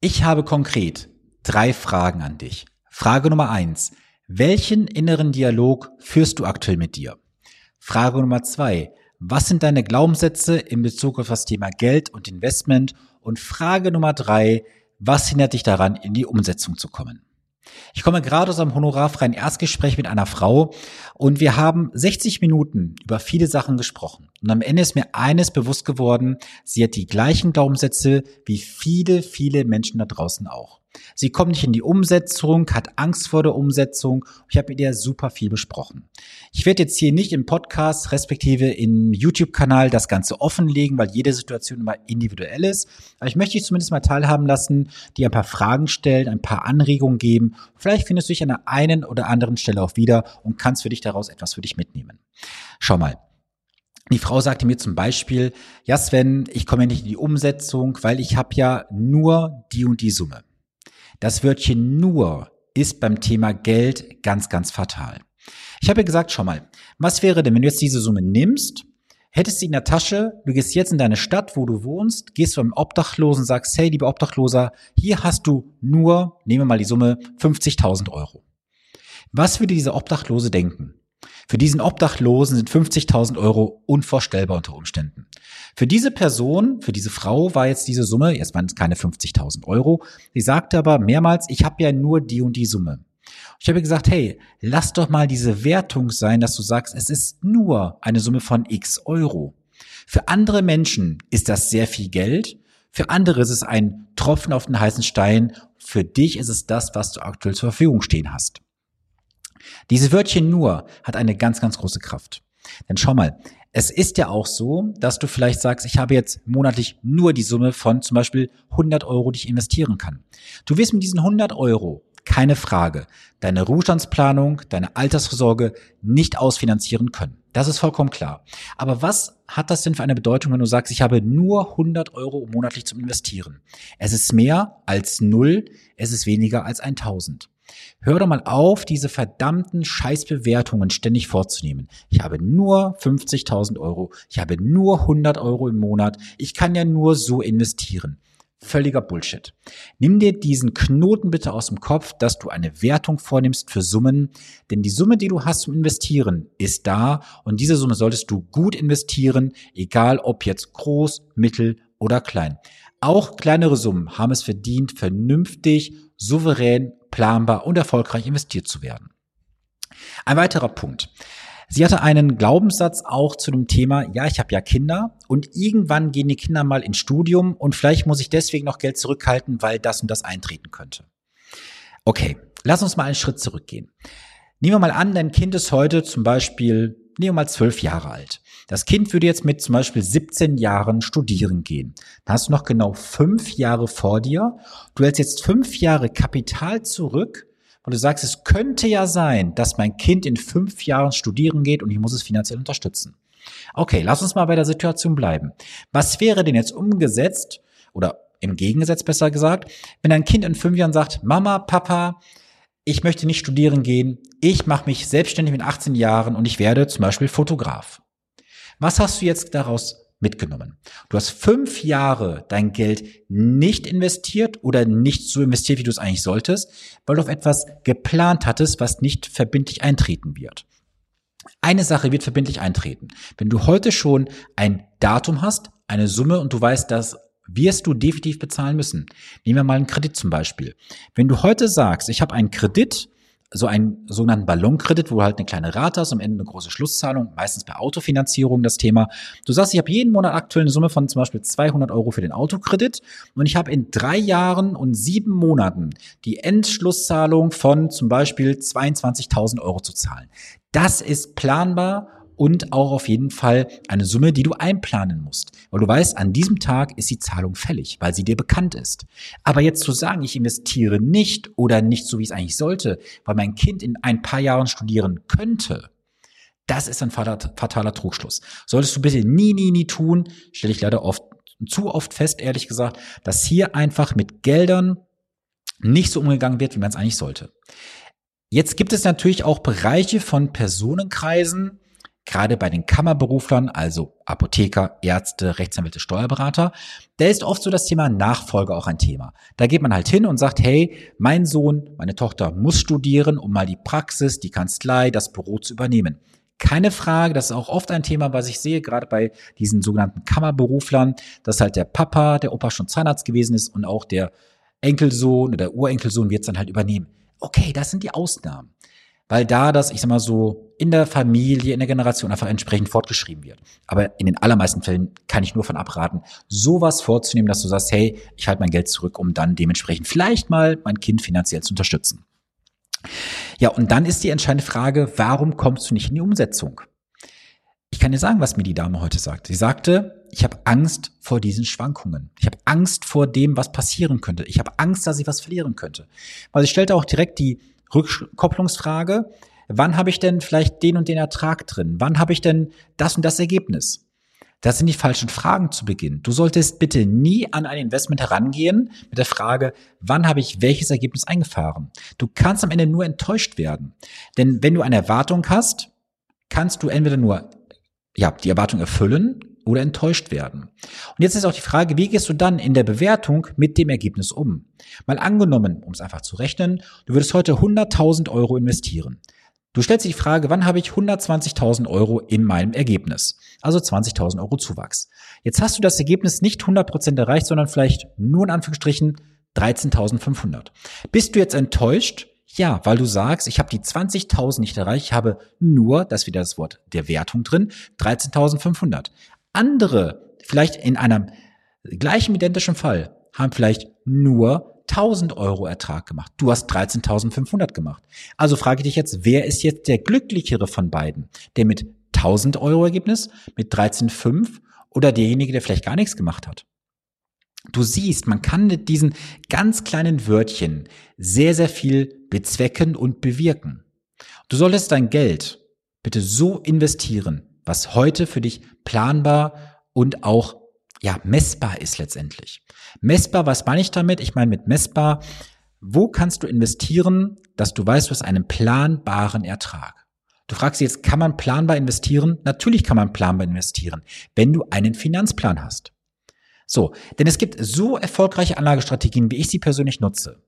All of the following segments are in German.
Ich habe konkret drei Fragen an dich. Frage Nummer eins. Welchen inneren Dialog führst du aktuell mit dir? Frage Nummer zwei. Was sind deine Glaubenssätze in Bezug auf das Thema Geld und Investment? Und Frage Nummer drei. Was hindert dich daran, in die Umsetzung zu kommen? Ich komme gerade aus einem honorarfreien Erstgespräch mit einer Frau und wir haben 60 Minuten über viele Sachen gesprochen. Und am Ende ist mir eines bewusst geworden, sie hat die gleichen Glaubenssätze wie viele, viele Menschen da draußen auch. Sie kommt nicht in die Umsetzung, hat Angst vor der Umsetzung. Ich habe mit ihr super viel besprochen. Ich werde jetzt hier nicht im Podcast respektive im YouTube-Kanal das Ganze offenlegen, weil jede Situation immer individuell ist. Aber ich möchte dich zumindest mal teilhaben lassen, dir ein paar Fragen stellen, ein paar Anregungen geben. Vielleicht findest du dich an der einen oder anderen Stelle auch wieder und kannst für dich daraus etwas für dich mitnehmen. Schau mal. Die Frau sagte mir zum Beispiel, ja Sven, ich komme ja nicht in die Umsetzung, weil ich habe ja nur die und die Summe. Das Wörtchen nur ist beim Thema Geld ganz, ganz fatal. Ich habe gesagt, schau mal, was wäre denn, wenn du jetzt diese Summe nimmst, hättest sie in der Tasche, du gehst jetzt in deine Stadt, wo du wohnst, gehst zu einem Obdachlosen, sagst, hey, lieber Obdachloser, hier hast du nur, nehmen wir mal die Summe, 50.000 Euro. Was würde dieser Obdachlose denken? Für diesen Obdachlosen sind 50.000 Euro unvorstellbar unter Umständen. Für diese Person, für diese Frau war jetzt diese Summe, jetzt waren es keine 50.000 Euro, sie sagte aber mehrmals, ich habe ja nur die und die Summe. Ich habe gesagt, hey, lass doch mal diese Wertung sein, dass du sagst, es ist nur eine Summe von x Euro. Für andere Menschen ist das sehr viel Geld, für andere ist es ein Tropfen auf den heißen Stein, für dich ist es das, was du aktuell zur Verfügung stehen hast. Diese Wörtchen nur hat eine ganz, ganz große Kraft. Denn schau mal, es ist ja auch so, dass du vielleicht sagst, ich habe jetzt monatlich nur die Summe von zum Beispiel 100 Euro, die ich investieren kann. Du wirst mit diesen 100 Euro, keine Frage, deine Ruhestandsplanung, deine Altersvorsorge nicht ausfinanzieren können. Das ist vollkommen klar. Aber was hat das denn für eine Bedeutung, wenn du sagst, ich habe nur 100 Euro monatlich zum Investieren? Es ist mehr als null, es ist weniger als 1000. Hör doch mal auf, diese verdammten Scheißbewertungen ständig vorzunehmen. Ich habe nur 50.000 Euro, ich habe nur 100 Euro im Monat, ich kann ja nur so investieren. Völliger Bullshit. Nimm dir diesen Knoten bitte aus dem Kopf, dass du eine Wertung vornimmst für Summen, denn die Summe, die du hast zum Investieren, ist da und diese Summe solltest du gut investieren, egal ob jetzt groß, mittel oder klein. Auch kleinere Summen haben es verdient, vernünftig, souverän planbar und erfolgreich investiert zu werden. Ein weiterer Punkt. Sie hatte einen Glaubenssatz auch zu dem Thema, ja, ich habe ja Kinder und irgendwann gehen die Kinder mal ins Studium und vielleicht muss ich deswegen noch Geld zurückhalten, weil das und das eintreten könnte. Okay, lass uns mal einen Schritt zurückgehen. Nehmen wir mal an, dein Kind ist heute zum Beispiel, nehmen wir mal zwölf Jahre alt. Das Kind würde jetzt mit zum Beispiel 17 Jahren studieren gehen. Da hast du noch genau fünf Jahre vor dir. Du hältst jetzt fünf Jahre Kapital zurück und du sagst, es könnte ja sein, dass mein Kind in fünf Jahren studieren geht und ich muss es finanziell unterstützen. Okay, lass uns mal bei der Situation bleiben. Was wäre denn jetzt umgesetzt oder im Gegensatz besser gesagt, wenn ein Kind in fünf Jahren sagt, Mama, Papa, ich möchte nicht studieren gehen, ich mache mich selbstständig mit 18 Jahren und ich werde zum Beispiel Fotograf. Was hast du jetzt daraus mitgenommen? Du hast fünf Jahre dein Geld nicht investiert oder nicht so investiert, wie du es eigentlich solltest, weil du auf etwas geplant hattest, was nicht verbindlich eintreten wird. Eine Sache wird verbindlich eintreten. Wenn du heute schon ein Datum hast, eine Summe und du weißt, dass wirst du definitiv bezahlen müssen. Nehmen wir mal einen Kredit zum Beispiel. Wenn du heute sagst, ich habe einen Kredit so einen sogenannten Ballonkredit, wo du halt eine kleine Rate hast, am Ende eine große Schlusszahlung, meistens bei Autofinanzierung das Thema. Du sagst, ich habe jeden Monat aktuell eine Summe von zum Beispiel 200 Euro für den Autokredit und ich habe in drei Jahren und sieben Monaten die Endschlusszahlung von zum Beispiel 22.000 Euro zu zahlen. Das ist planbar und auch auf jeden Fall eine Summe, die du einplanen musst. Weil du weißt, an diesem Tag ist die Zahlung fällig, weil sie dir bekannt ist. Aber jetzt zu sagen, ich investiere nicht oder nicht so, wie es eigentlich sollte, weil mein Kind in ein paar Jahren studieren könnte, das ist ein fataler Trugschluss. Solltest du bitte nie, nie, nie tun, stelle ich leider oft zu oft fest, ehrlich gesagt, dass hier einfach mit Geldern nicht so umgegangen wird, wie man es eigentlich sollte. Jetzt gibt es natürlich auch Bereiche von Personenkreisen, gerade bei den Kammerberuflern, also Apotheker, Ärzte, Rechtsanwälte, Steuerberater, da ist oft so das Thema Nachfolge auch ein Thema. Da geht man halt hin und sagt, hey, mein Sohn, meine Tochter muss studieren, um mal die Praxis, die Kanzlei, das Büro zu übernehmen. Keine Frage, das ist auch oft ein Thema, was ich sehe, gerade bei diesen sogenannten Kammerberuflern, dass halt der Papa, der Opa schon Zahnarzt gewesen ist und auch der Enkelsohn oder der Urenkelsohn wird es dann halt übernehmen. Okay, das sind die Ausnahmen weil da das, ich sag mal so, in der Familie, in der Generation einfach entsprechend fortgeschrieben wird. Aber in den allermeisten Fällen kann ich nur von abraten, sowas vorzunehmen, dass du sagst, hey, ich halte mein Geld zurück, um dann dementsprechend vielleicht mal mein Kind finanziell zu unterstützen. Ja, und dann ist die entscheidende Frage, warum kommst du nicht in die Umsetzung? Ich kann dir sagen, was mir die Dame heute sagt. Sie sagte, ich habe Angst vor diesen Schwankungen. Ich habe Angst vor dem, was passieren könnte. Ich habe Angst, dass ich was verlieren könnte. Weil sie stellte auch direkt die Rückkopplungsfrage, wann habe ich denn vielleicht den und den Ertrag drin? Wann habe ich denn das und das Ergebnis? Das sind die falschen Fragen zu Beginn. Du solltest bitte nie an ein Investment herangehen mit der Frage, wann habe ich welches Ergebnis eingefahren? Du kannst am Ende nur enttäuscht werden. Denn wenn du eine Erwartung hast, kannst du entweder nur ja, die Erwartung erfüllen oder enttäuscht werden. Und jetzt ist auch die Frage, wie gehst du dann in der Bewertung mit dem Ergebnis um? Mal angenommen, um es einfach zu rechnen, du würdest heute 100.000 Euro investieren. Du stellst dir die Frage, wann habe ich 120.000 Euro in meinem Ergebnis? Also 20.000 Euro Zuwachs. Jetzt hast du das Ergebnis nicht 100% erreicht, sondern vielleicht nur in Anführungsstrichen 13.500. Bist du jetzt enttäuscht? Ja, weil du sagst, ich habe die 20.000 nicht erreicht, ich habe nur, das ist wieder das Wort der Wertung drin, 13.500. Andere, vielleicht in einem gleichen identischen Fall, haben vielleicht nur 1000 Euro Ertrag gemacht. Du hast 13.500 gemacht. Also frage ich dich jetzt, wer ist jetzt der glücklichere von beiden? Der mit 1000 Euro Ergebnis, mit 13.5 oder derjenige, der vielleicht gar nichts gemacht hat? Du siehst, man kann mit diesen ganz kleinen Wörtchen sehr, sehr viel bezwecken und bewirken. Du solltest dein Geld bitte so investieren, was heute für dich planbar und auch ja, messbar ist letztendlich. Messbar, was meine ich damit? Ich meine mit messbar, wo kannst du investieren, dass du weißt, du hast einen planbaren Ertrag? Du fragst jetzt, kann man planbar investieren? Natürlich kann man planbar investieren, wenn du einen Finanzplan hast. So, denn es gibt so erfolgreiche Anlagestrategien, wie ich sie persönlich nutze.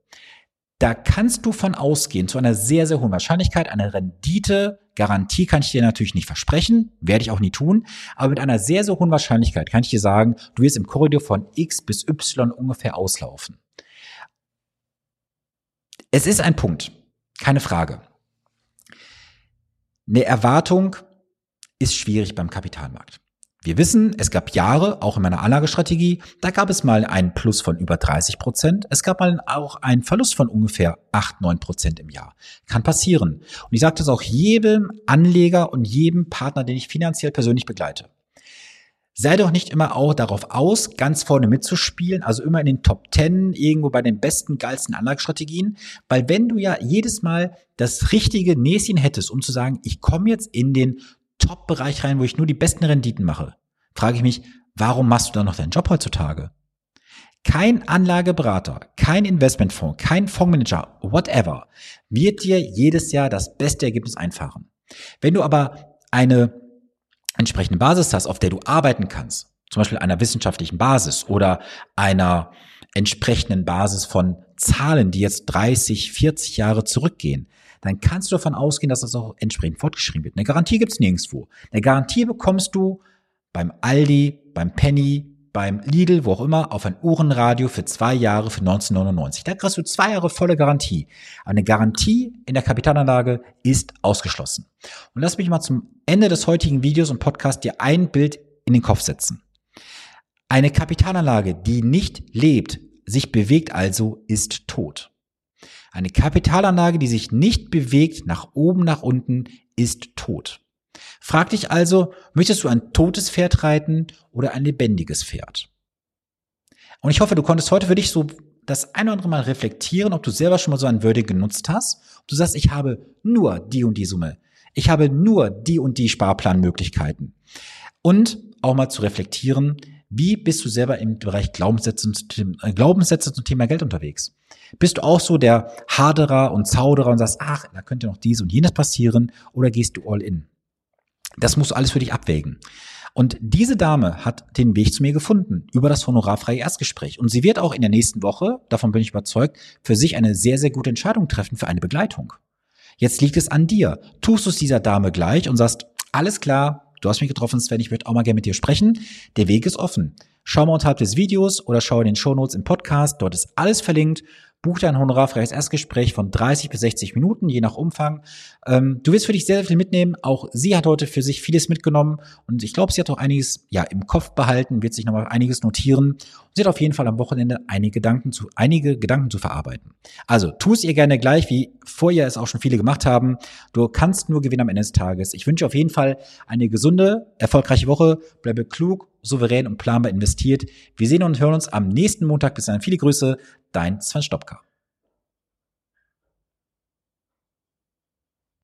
Da kannst du von ausgehen, zu einer sehr, sehr hohen Wahrscheinlichkeit, eine Rendite, Garantie kann ich dir natürlich nicht versprechen, werde ich auch nie tun, aber mit einer sehr, sehr hohen Wahrscheinlichkeit kann ich dir sagen, du wirst im Korridor von X bis Y ungefähr auslaufen. Es ist ein Punkt, keine Frage. Eine Erwartung ist schwierig beim Kapitalmarkt. Wir wissen, es gab Jahre, auch in meiner Anlagestrategie, da gab es mal einen Plus von über 30 Prozent. Es gab mal auch einen Verlust von ungefähr 8, 9 Prozent im Jahr. Kann passieren. Und ich sage das auch jedem Anleger und jedem Partner, den ich finanziell persönlich begleite. Sei doch nicht immer auch darauf aus, ganz vorne mitzuspielen, also immer in den Top 10, irgendwo bei den besten, geilsten Anlagestrategien, weil wenn du ja jedes Mal das richtige Näschen hättest, um zu sagen, ich komme jetzt in den Top-Bereich rein, wo ich nur die besten Renditen mache, frage ich mich, warum machst du dann noch deinen Job heutzutage? Kein Anlageberater, kein Investmentfonds, kein Fondsmanager, whatever, wird dir jedes Jahr das beste Ergebnis einfahren. Wenn du aber eine entsprechende Basis hast, auf der du arbeiten kannst, zum Beispiel einer wissenschaftlichen Basis oder einer entsprechenden Basis von Zahlen, die jetzt 30, 40 Jahre zurückgehen, dann kannst du davon ausgehen, dass das auch entsprechend fortgeschrieben wird. Eine Garantie gibt's nirgendwo. Eine Garantie bekommst du beim Aldi, beim Penny, beim Lidl, wo auch immer, auf ein Uhrenradio für zwei Jahre für 1999. Da kriegst du zwei Jahre volle Garantie. Eine Garantie in der Kapitalanlage ist ausgeschlossen. Und lass mich mal zum Ende des heutigen Videos und Podcasts dir ein Bild in den Kopf setzen. Eine Kapitalanlage, die nicht lebt, sich bewegt also, ist tot. Eine Kapitalanlage, die sich nicht bewegt, nach oben, nach unten, ist tot. Frag dich also, möchtest du ein totes Pferd reiten oder ein lebendiges Pferd? Und ich hoffe, du konntest heute für dich so das ein oder andere Mal reflektieren, ob du selber schon mal so ein Wording genutzt hast. Ob du sagst, ich habe nur die und die Summe. Ich habe nur die und die Sparplanmöglichkeiten. Und auch mal zu reflektieren, wie bist du selber im Bereich Glaubenssätze, äh, Glaubenssätze zum Thema Geld unterwegs? Bist du auch so der Haderer und Zauderer und sagst, ach, da könnte noch dies und jenes passieren oder gehst du all in? Das musst du alles für dich abwägen. Und diese Dame hat den Weg zu mir gefunden über das honorarfreie Erstgespräch. Und sie wird auch in der nächsten Woche, davon bin ich überzeugt, für sich eine sehr, sehr gute Entscheidung treffen für eine Begleitung. Jetzt liegt es an dir. Tust du es dieser Dame gleich und sagst, alles klar, du hast mich getroffen, Sven, ich würde auch mal gerne mit dir sprechen. Der Weg ist offen. Schau mal unterhalb des Videos oder schau in den Shownotes im Podcast, dort ist alles verlinkt Buch dir ein honorarfreies Erstgespräch von 30 bis 60 Minuten, je nach Umfang. Ähm, du wirst für dich sehr, sehr viel mitnehmen. Auch sie hat heute für sich vieles mitgenommen und ich glaube, sie hat auch einiges ja im Kopf behalten, wird sich nochmal einiges notieren. Und sie hat auf jeden Fall am Wochenende einige Gedanken zu, einige Gedanken zu verarbeiten. Also tu es ihr gerne gleich, wie vorher es auch schon viele gemacht haben. Du kannst nur gewinnen am Ende des Tages. Ich wünsche auf jeden Fall eine gesunde, erfolgreiche Woche. Bleibe klug, souverän und planbar investiert. Wir sehen und hören uns am nächsten Montag. Bis dann viele Grüße, dein Sven Stopka.